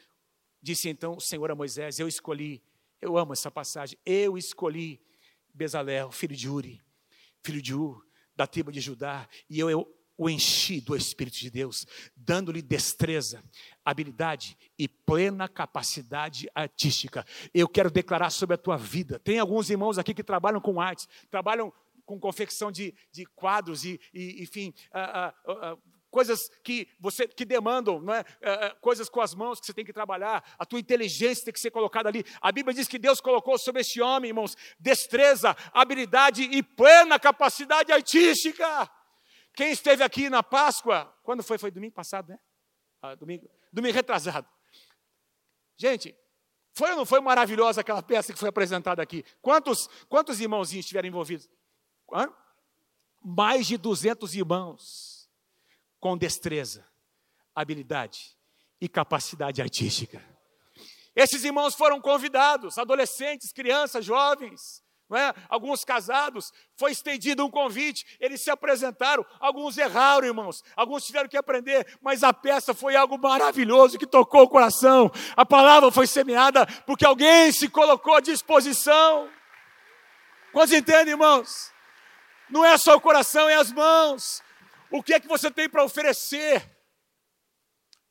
disse então o Senhor a Moisés: Eu escolhi, eu amo essa passagem, eu escolhi Bezalel, filho de Uri, filho de Ur, da tribo de Judá, e eu, eu o enchi do Espírito de Deus, dando-lhe destreza, habilidade e plena capacidade artística. Eu quero declarar sobre a tua vida. Tem alguns irmãos aqui que trabalham com artes, trabalham com confecção de, de quadros e, e enfim, uh, uh, uh, coisas que você que demandam, não é? coisas com as mãos que você tem que trabalhar, a tua inteligência tem que ser colocada ali. A Bíblia diz que Deus colocou sobre esse homem, irmãos, destreza, habilidade e plena capacidade artística. Quem esteve aqui na Páscoa, quando foi? Foi domingo passado, né? Ah, domingo, domingo retrasado. Gente, foi ou não foi maravilhosa aquela peça que foi apresentada aqui? Quantos, quantos irmãozinhos estiveram envolvidos? Mais de 200 irmãos com destreza, habilidade e capacidade artística. Esses irmãos foram convidados, adolescentes, crianças, jovens, é? alguns casados, foi estendido um convite, eles se apresentaram, alguns erraram, irmãos, alguns tiveram que aprender, mas a peça foi algo maravilhoso que tocou o coração, a palavra foi semeada porque alguém se colocou à disposição. Quantos entendem, irmãos? Não é só o coração, é as mãos. O que é que você tem para oferecer?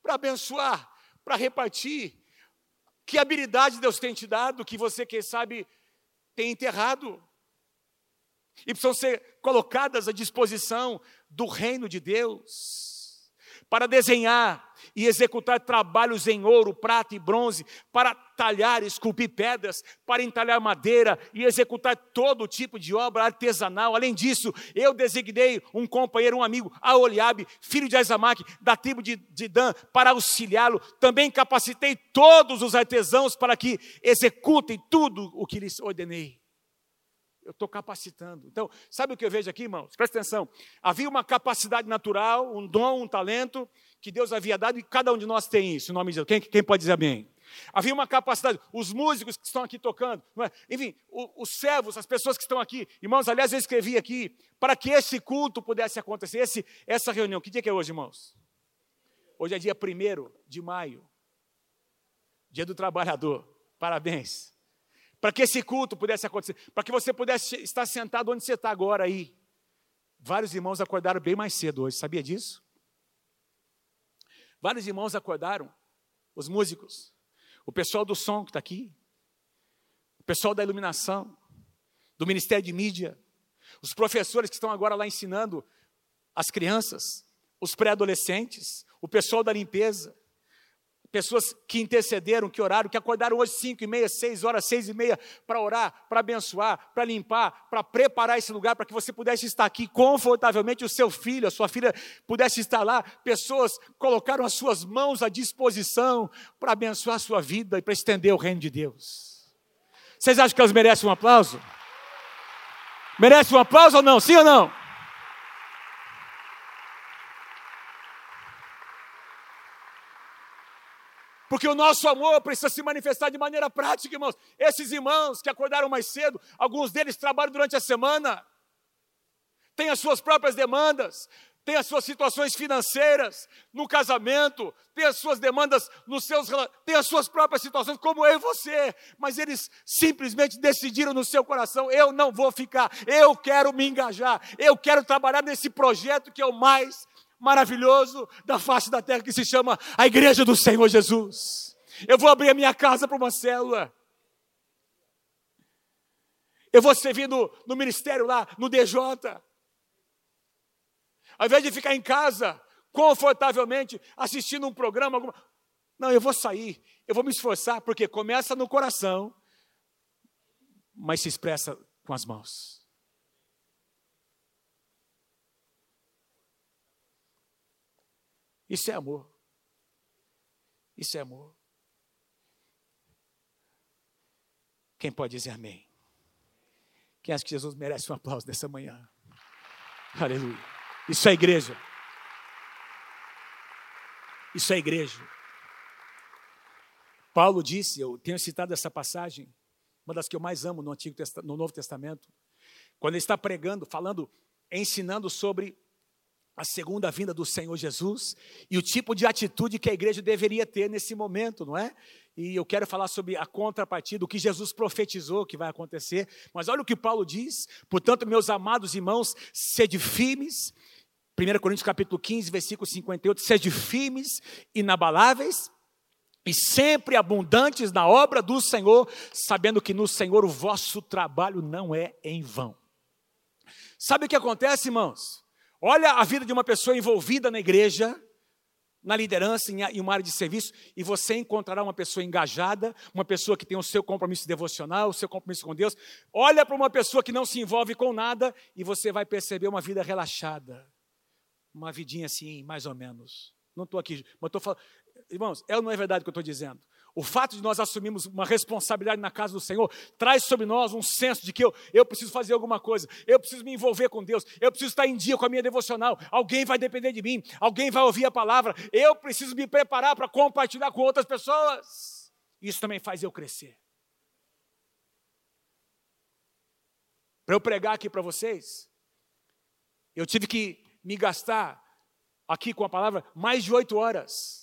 Para abençoar, para repartir? Que habilidade Deus tem te dado que você, quem sabe, tem enterrado? E precisam ser colocadas à disposição do reino de Deus para desenhar e executar trabalhos em ouro, prata e bronze, para talhar, esculpir pedras, para entalhar madeira e executar todo tipo de obra artesanal. Além disso, eu designei um companheiro, um amigo, Aoliabe, filho de Azamaque, da tribo de, de Dan, para auxiliá-lo. Também capacitei todos os artesãos para que executem tudo o que lhes ordenei. Eu estou capacitando. Então, sabe o que eu vejo aqui, irmãos? Presta atenção. Havia uma capacidade natural, um dom, um talento que Deus havia dado e cada um de nós tem isso. Em nome de Deus. Quem, quem pode dizer amém? Havia uma capacidade, os músicos que estão aqui tocando, é? enfim, o, os servos, as pessoas que estão aqui, irmãos, aliás, eu escrevi aqui, para que esse culto pudesse acontecer, esse, essa reunião. Que dia que é hoje, irmãos? Hoje é dia 1 de maio, dia do trabalhador. Parabéns para que esse culto pudesse acontecer, para que você pudesse estar sentado onde você está agora aí. Vários irmãos acordaram bem mais cedo hoje, sabia disso? Vários irmãos acordaram, os músicos, o pessoal do som que está aqui, o pessoal da iluminação, do Ministério de Mídia, os professores que estão agora lá ensinando as crianças, os pré-adolescentes, o pessoal da limpeza, Pessoas que intercederam, que oraram, que acordaram hoje cinco e meia, seis horas, seis e meia para orar, para abençoar, para limpar, para preparar esse lugar para que você pudesse estar aqui confortavelmente, o seu filho, a sua filha pudesse estar lá. Pessoas colocaram as suas mãos à disposição para abençoar a sua vida e para estender o reino de Deus. Vocês acham que elas merecem um aplauso? Merece um aplauso ou não? Sim ou não? Porque o nosso amor precisa se manifestar de maneira prática, irmãos. Esses irmãos que acordaram mais cedo, alguns deles trabalham durante a semana, têm as suas próprias demandas, têm as suas situações financeiras, no casamento, têm as suas demandas nos seus têm as suas próprias situações, como eu e você, mas eles simplesmente decidiram no seu coração: eu não vou ficar, eu quero me engajar, eu quero trabalhar nesse projeto que é o mais maravilhoso da face da terra que se chama a Igreja do Senhor Jesus. Eu vou abrir a minha casa para uma célula. Eu vou servir no, no ministério lá, no DJ. Ao invés de ficar em casa, confortavelmente, assistindo um programa, alguma... não, eu vou sair, eu vou me esforçar, porque começa no coração, mas se expressa com as mãos. Isso é amor. Isso é amor. Quem pode dizer amém? Quem acha que Jesus merece um aplauso nessa manhã? Aleluia. Isso é igreja. Isso é igreja. Paulo disse, eu tenho citado essa passagem, uma das que eu mais amo no Antigo no Novo Testamento, quando ele está pregando, falando, ensinando sobre a segunda vinda do Senhor Jesus e o tipo de atitude que a igreja deveria ter nesse momento, não é? E eu quero falar sobre a contrapartida, o que Jesus profetizou que vai acontecer. Mas olha o que Paulo diz: portanto, meus amados irmãos, sede firmes. 1 Coríntios capítulo 15, versículo 58, sede firmes, inabaláveis, e sempre abundantes na obra do Senhor, sabendo que no Senhor o vosso trabalho não é em vão. Sabe o que acontece, irmãos? Olha a vida de uma pessoa envolvida na igreja, na liderança, em uma área de serviço, e você encontrará uma pessoa engajada, uma pessoa que tem o seu compromisso devocional, o seu compromisso com Deus. Olha para uma pessoa que não se envolve com nada, e você vai perceber uma vida relaxada, uma vidinha assim, mais ou menos. Não estou aqui, mas estou falando. Irmãos, é ou não é verdade o que eu estou dizendo? O fato de nós assumirmos uma responsabilidade na casa do Senhor traz sobre nós um senso de que eu, eu preciso fazer alguma coisa, eu preciso me envolver com Deus, eu preciso estar em dia com a minha devocional, alguém vai depender de mim, alguém vai ouvir a palavra, eu preciso me preparar para compartilhar com outras pessoas. Isso também faz eu crescer. Para eu pregar aqui para vocês, eu tive que me gastar aqui com a palavra mais de oito horas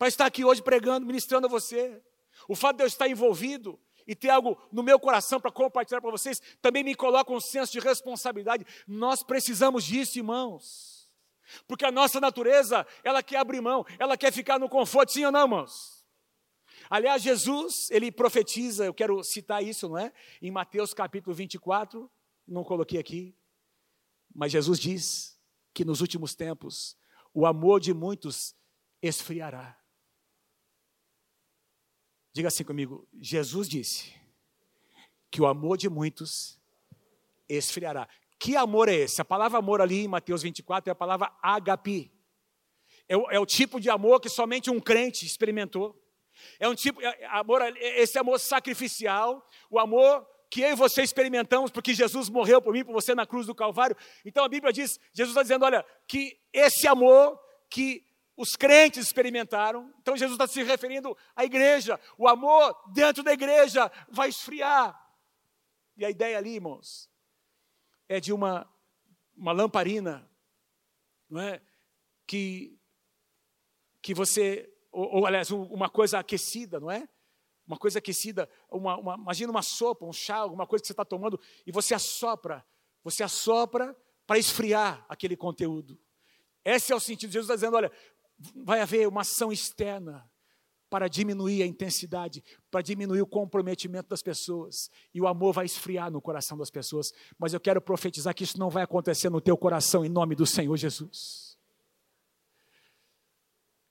para estar aqui hoje pregando, ministrando a você. O fato de eu estar envolvido e ter algo no meu coração para compartilhar para vocês também me coloca um senso de responsabilidade. Nós precisamos disso, irmãos. Porque a nossa natureza, ela quer abrir mão, ela quer ficar no conforto, sim ou não, irmãos? Aliás, Jesus, ele profetiza, eu quero citar isso, não é? Em Mateus capítulo 24, não coloquei aqui, mas Jesus diz que nos últimos tempos o amor de muitos esfriará. Diga assim comigo: Jesus disse que o amor de muitos esfriará. Que amor é esse? A palavra amor ali em Mateus 24 é a palavra agape. É o, é o tipo de amor que somente um crente experimentou. É um tipo, é, amor, esse amor sacrificial, o amor que eu e você experimentamos, porque Jesus morreu por mim, por você na cruz do Calvário. Então a Bíblia diz, Jesus está dizendo, olha, que esse amor que os crentes experimentaram. Então Jesus está se referindo à igreja. O amor dentro da igreja vai esfriar. E a ideia ali, irmãos, é de uma, uma lamparina, não é? Que, que você, ou, ou aliás, uma coisa aquecida, não é? Uma coisa aquecida, uma, uma, imagina uma sopa, um chá, alguma coisa que você está tomando, e você assopra, você assopra para esfriar aquele conteúdo. Esse é o sentido. Jesus está dizendo: olha, vai haver uma ação externa para diminuir a intensidade, para diminuir o comprometimento das pessoas. E o amor vai esfriar no coração das pessoas. Mas eu quero profetizar que isso não vai acontecer no teu coração, em nome do Senhor Jesus.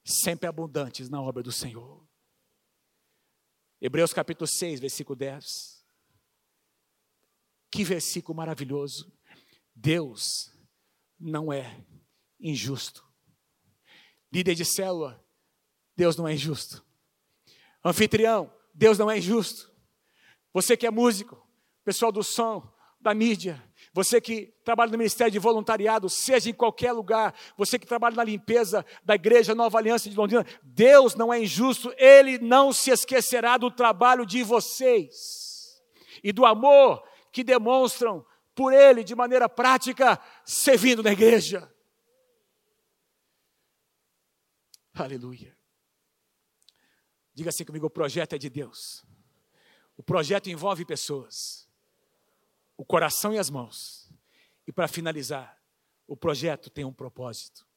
Sempre abundantes na obra do Senhor. Hebreus capítulo 6, versículo 10. Que versículo maravilhoso. Deus não é injusto. Líder de célula, Deus não é injusto. Anfitrião, Deus não é injusto. Você que é músico, pessoal do som, da mídia, você que trabalha no Ministério de Voluntariado, seja em qualquer lugar, você que trabalha na limpeza da Igreja Nova Aliança de Londrina, Deus não é injusto, Ele não se esquecerá do trabalho de vocês e do amor que demonstram por Ele de maneira prática, servindo na igreja. Aleluia. Diga assim comigo: o projeto é de Deus. O projeto envolve pessoas, o coração e as mãos. E para finalizar, o projeto tem um propósito.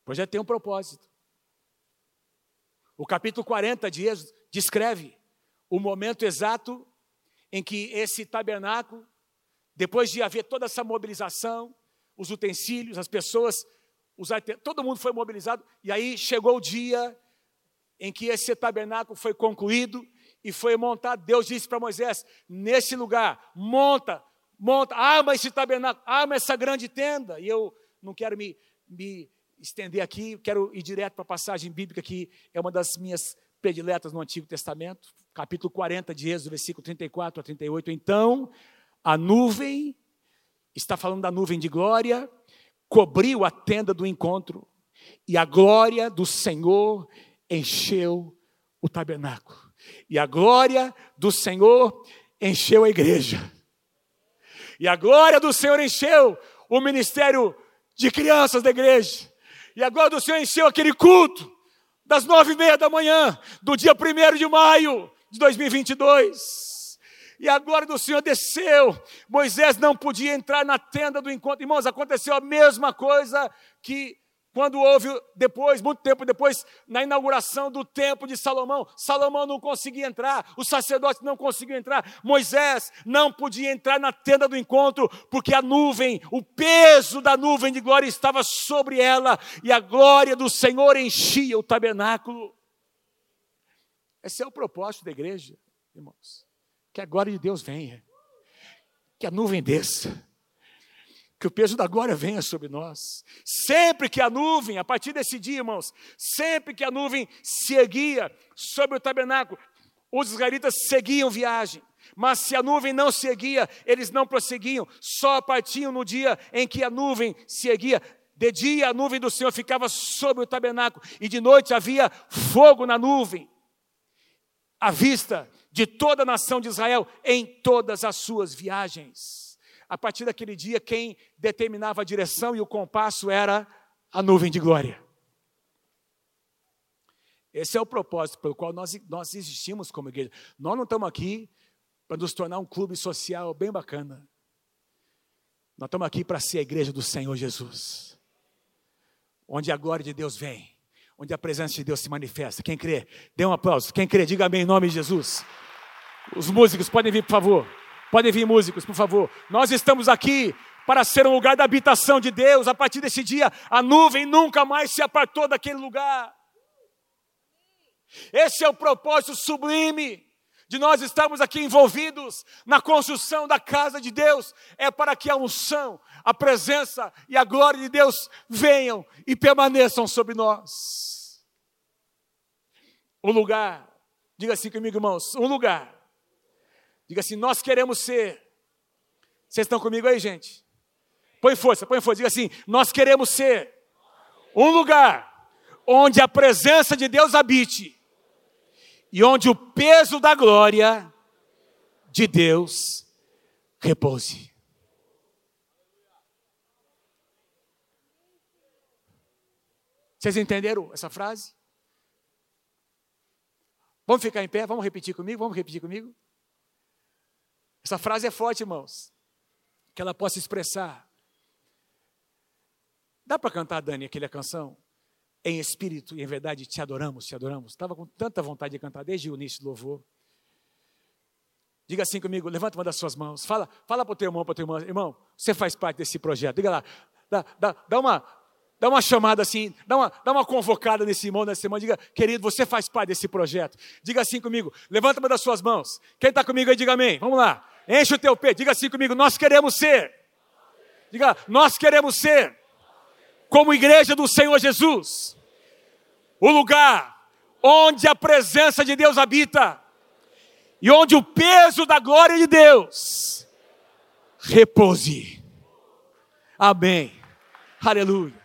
O projeto tem um propósito. O capítulo 40 de Êxodo descreve o momento exato em que esse tabernáculo, depois de haver toda essa mobilização, os utensílios, as pessoas todo mundo foi mobilizado, e aí chegou o dia em que esse tabernáculo foi concluído e foi montado. Deus disse para Moisés: nesse lugar, monta, monta, arma esse tabernáculo, arma essa grande tenda. E eu não quero me, me estender aqui, quero ir direto para a passagem bíblica que é uma das minhas prediletas no Antigo Testamento, capítulo 40 de Êxodo, versículo 34 a 38. Então, a nuvem, está falando da nuvem de glória, cobriu a tenda do encontro, e a glória do Senhor encheu o tabernáculo. E a glória do Senhor encheu a igreja. E a glória do Senhor encheu o ministério de crianças da igreja. E a glória do Senhor encheu aquele culto das nove e meia da manhã, do dia primeiro de maio de 2022. E a glória do Senhor desceu. Moisés não podia entrar na tenda do encontro. Irmãos, aconteceu a mesma coisa que quando houve depois, muito tempo depois, na inauguração do templo de Salomão, Salomão não conseguia entrar, os sacerdotes não conseguiam entrar, Moisés não podia entrar na tenda do encontro, porque a nuvem, o peso da nuvem de glória estava sobre ela, e a glória do Senhor enchia o tabernáculo. Esse é o propósito da igreja, irmãos, que a glória de Deus venha, que a nuvem desça que o peso da glória venha sobre nós. Sempre que a nuvem, a partir desse dia, irmãos, sempre que a nuvem se erguia sobre o tabernáculo, os israelitas seguiam viagem. Mas se a nuvem não se erguia, eles não prosseguiam, só partiam no dia em que a nuvem se erguia. De dia a nuvem do Senhor ficava sobre o tabernáculo, e de noite havia fogo na nuvem, à vista de toda a nação de Israel em todas as suas viagens a partir daquele dia, quem determinava a direção e o compasso era a nuvem de glória. Esse é o propósito pelo qual nós, nós existimos como igreja. Nós não estamos aqui para nos tornar um clube social bem bacana. Nós estamos aqui para ser a igreja do Senhor Jesus, onde a glória de Deus vem, onde a presença de Deus se manifesta. Quem crê, dê um aplauso. Quem crê, diga amém em nome de Jesus. Os músicos podem vir, por favor. Podem vir músicos, por favor. Nós estamos aqui para ser um lugar da habitação de Deus. A partir desse dia, a nuvem nunca mais se apartou daquele lugar. Esse é o propósito sublime de nós estarmos aqui envolvidos na construção da casa de Deus. É para que a unção, a presença e a glória de Deus venham e permaneçam sobre nós. Um lugar, diga assim comigo, irmãos, um lugar Diga assim: Nós queremos ser. Vocês estão comigo aí, gente? Põe força, põe força. Diga assim: Nós queremos ser um lugar onde a presença de Deus habite e onde o peso da glória de Deus repouse. Vocês entenderam essa frase? Vamos ficar em pé? Vamos repetir comigo? Vamos repetir comigo? Essa frase é forte, irmãos. Que ela possa expressar. Dá para cantar, Dani, aquela canção? Em espírito e em verdade te adoramos, te adoramos. Estava com tanta vontade de cantar desde o início do louvor. Diga assim comigo, levanta uma das suas mãos. Fala, fala para o teu irmão, para o teu irmão. Irmão, você faz parte desse projeto. Diga lá, dá, dá, dá uma, dá uma chamada assim, dá uma, dá uma convocada nesse irmão, nessa irmã, diga, querido, você faz parte desse projeto. Diga assim comigo, levanta uma das suas mãos. Quem está comigo aí, diga amém. Vamos lá. Enche o teu peito, diga assim comigo: nós queremos ser. Diga, nós queremos ser, como igreja do Senhor Jesus, o lugar onde a presença de Deus habita e onde o peso da glória de Deus repouse. Amém. Aleluia.